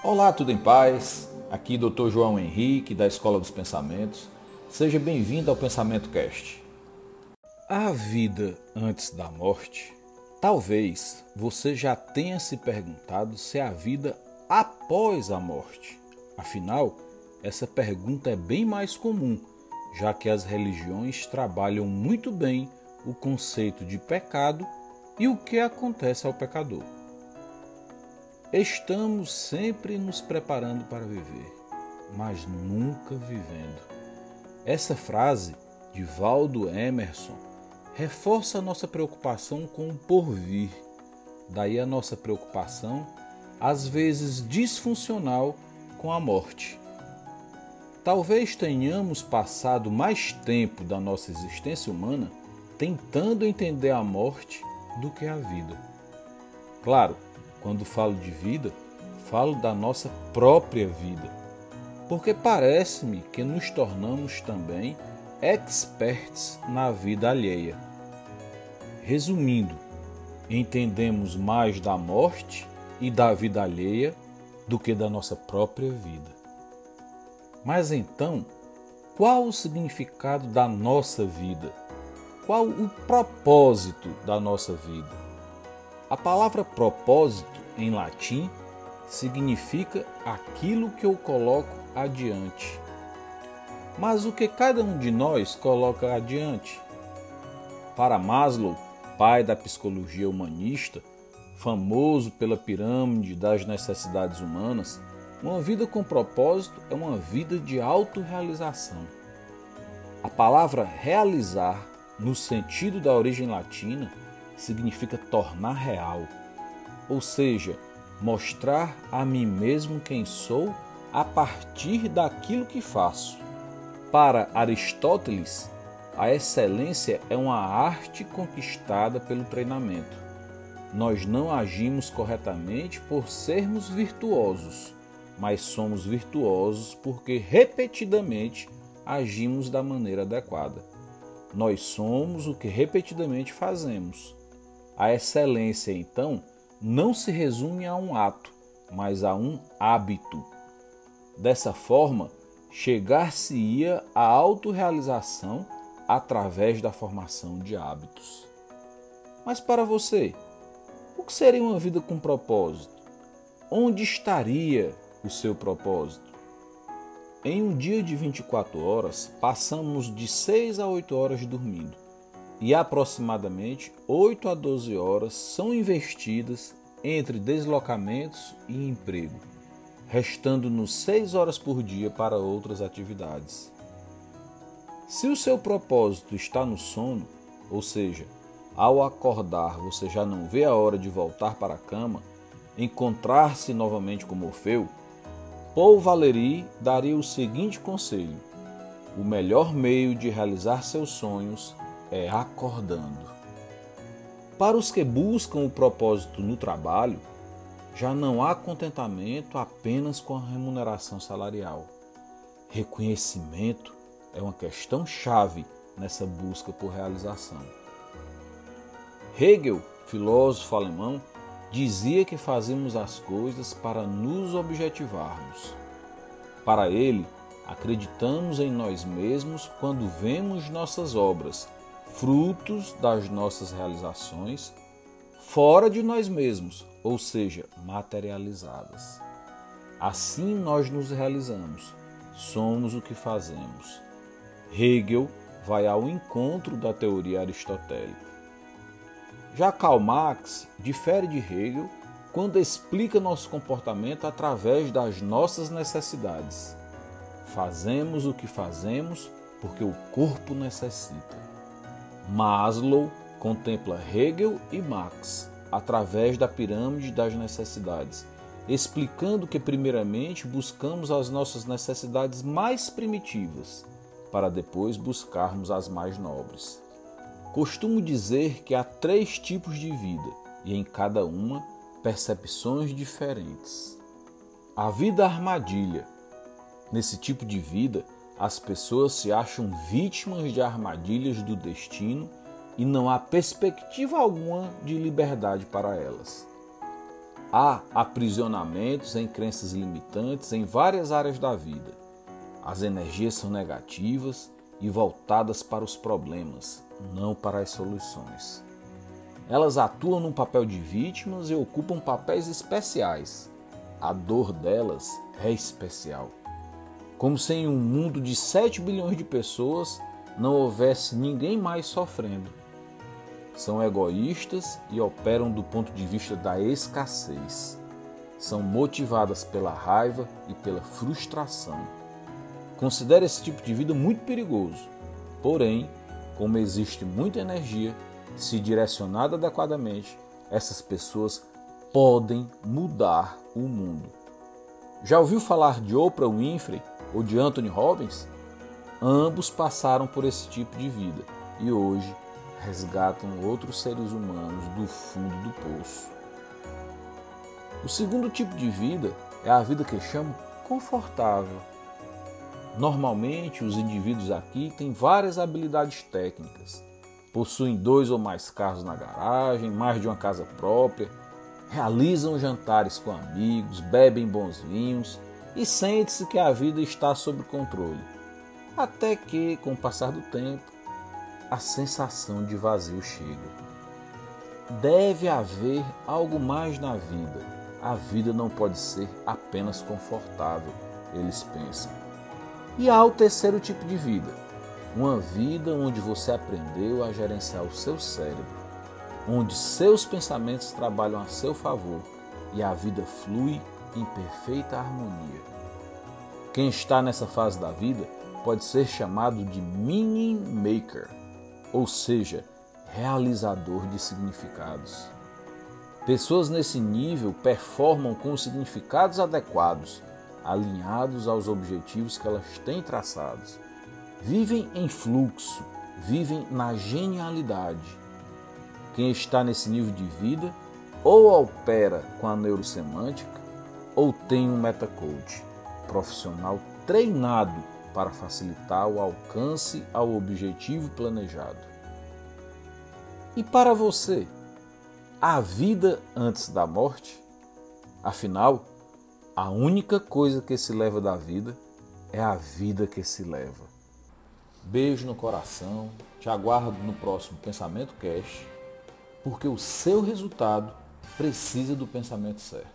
Olá, tudo em paz? Aqui Dr. João Henrique, da Escola dos Pensamentos. Seja bem-vindo ao Pensamento Cast. A vida antes da morte? Talvez você já tenha se perguntado se há vida após a morte. Afinal, essa pergunta é bem mais comum, já que as religiões trabalham muito bem o conceito de pecado e o que acontece ao pecador. Estamos sempre nos preparando para viver, mas nunca vivendo. Essa frase de Valdo Emerson reforça a nossa preocupação com o porvir. Daí a nossa preocupação, às vezes disfuncional, com a morte. Talvez tenhamos passado mais tempo da nossa existência humana tentando entender a morte do que a vida. Claro, quando falo de vida, falo da nossa própria vida, porque parece-me que nos tornamos também experts na vida alheia. Resumindo, entendemos mais da morte e da vida alheia do que da nossa própria vida. Mas então, qual o significado da nossa vida? Qual o propósito da nossa vida? A palavra propósito em latim significa aquilo que eu coloco adiante. Mas o que cada um de nós coloca adiante? Para Maslow, pai da psicologia humanista, famoso pela pirâmide das necessidades humanas, uma vida com propósito é uma vida de autorrealização. A palavra realizar, no sentido da origem latina, significa tornar real, ou seja, mostrar a mim mesmo quem sou a partir daquilo que faço. Para Aristóteles, a excelência é uma arte conquistada pelo treinamento. Nós não agimos corretamente por sermos virtuosos, mas somos virtuosos porque repetidamente agimos da maneira adequada. Nós somos o que repetidamente fazemos. A excelência, então, não se resume a um ato, mas a um hábito. Dessa forma, chegar-se-ia à autorrealização através da formação de hábitos. Mas para você, o que seria uma vida com propósito? Onde estaria o seu propósito? Em um dia de 24 horas, passamos de 6 a 8 horas dormindo e aproximadamente 8 a 12 horas são investidas entre deslocamentos e emprego, restando-nos 6 horas por dia para outras atividades. Se o seu propósito está no sono, ou seja, ao acordar você já não vê a hora de voltar para a cama, encontrar-se novamente com Morfeu, Paul Valéry daria o seguinte conselho: o melhor meio de realizar seus sonhos é acordando. Para os que buscam o propósito no trabalho, já não há contentamento apenas com a remuneração salarial. Reconhecimento é uma questão chave nessa busca por realização. Hegel, filósofo alemão, dizia que fazemos as coisas para nos objetivarmos. Para ele, acreditamos em nós mesmos quando vemos nossas obras frutos das nossas realizações fora de nós mesmos, ou seja, materializadas. Assim nós nos realizamos, somos o que fazemos. Hegel vai ao encontro da teoria aristotélica. Já Karl Marx difere de Hegel quando explica nosso comportamento através das nossas necessidades. Fazemos o que fazemos porque o corpo necessita. Maslow contempla Hegel e Marx através da pirâmide das necessidades, explicando que, primeiramente, buscamos as nossas necessidades mais primitivas, para depois buscarmos as mais nobres. Costumo dizer que há três tipos de vida e em cada uma percepções diferentes. A vida armadilha. Nesse tipo de vida, as pessoas se acham vítimas de armadilhas do destino e não há perspectiva alguma de liberdade para elas. Há aprisionamentos em crenças limitantes em várias áreas da vida. As energias são negativas e voltadas para os problemas, não para as soluções. Elas atuam num papel de vítimas e ocupam papéis especiais. A dor delas é especial. Como se em um mundo de 7 bilhões de pessoas não houvesse ninguém mais sofrendo são egoístas e operam do ponto de vista da escassez. São motivadas pela raiva e pela frustração. Considere esse tipo de vida muito perigoso. Porém, como existe muita energia, se direcionada adequadamente, essas pessoas podem mudar o mundo. Já ouviu falar de Oprah Winfrey ou de Anthony Robbins? Ambos passaram por esse tipo de vida e hoje resgatam outros seres humanos do fundo do poço. O segundo tipo de vida é a vida que chamo confortável. Normalmente, os indivíduos aqui têm várias habilidades técnicas, possuem dois ou mais carros na garagem, mais de uma casa própria, realizam jantares com amigos, bebem bons vinhos e sente-se que a vida está sob controle. Até que, com o passar do tempo, a sensação de vazio chega. Deve haver algo mais na vida. A vida não pode ser apenas confortável, eles pensam. E há o terceiro tipo de vida, uma vida onde você aprendeu a gerenciar o seu cérebro, onde seus pensamentos trabalham a seu favor e a vida flui em perfeita harmonia. Quem está nessa fase da vida pode ser chamado de meaning maker ou seja, realizador de significados. Pessoas nesse nível performam com os significados adequados, alinhados aos objetivos que elas têm traçados. Vivem em fluxo, vivem na genialidade. Quem está nesse nível de vida ou opera com a neurosemântica ou tem um metacoach profissional treinado para facilitar o alcance ao objetivo planejado. E para você, a vida antes da morte? Afinal, a única coisa que se leva da vida é a vida que se leva. Beijo no coração, te aguardo no próximo Pensamento Cash, porque o seu resultado precisa do pensamento certo.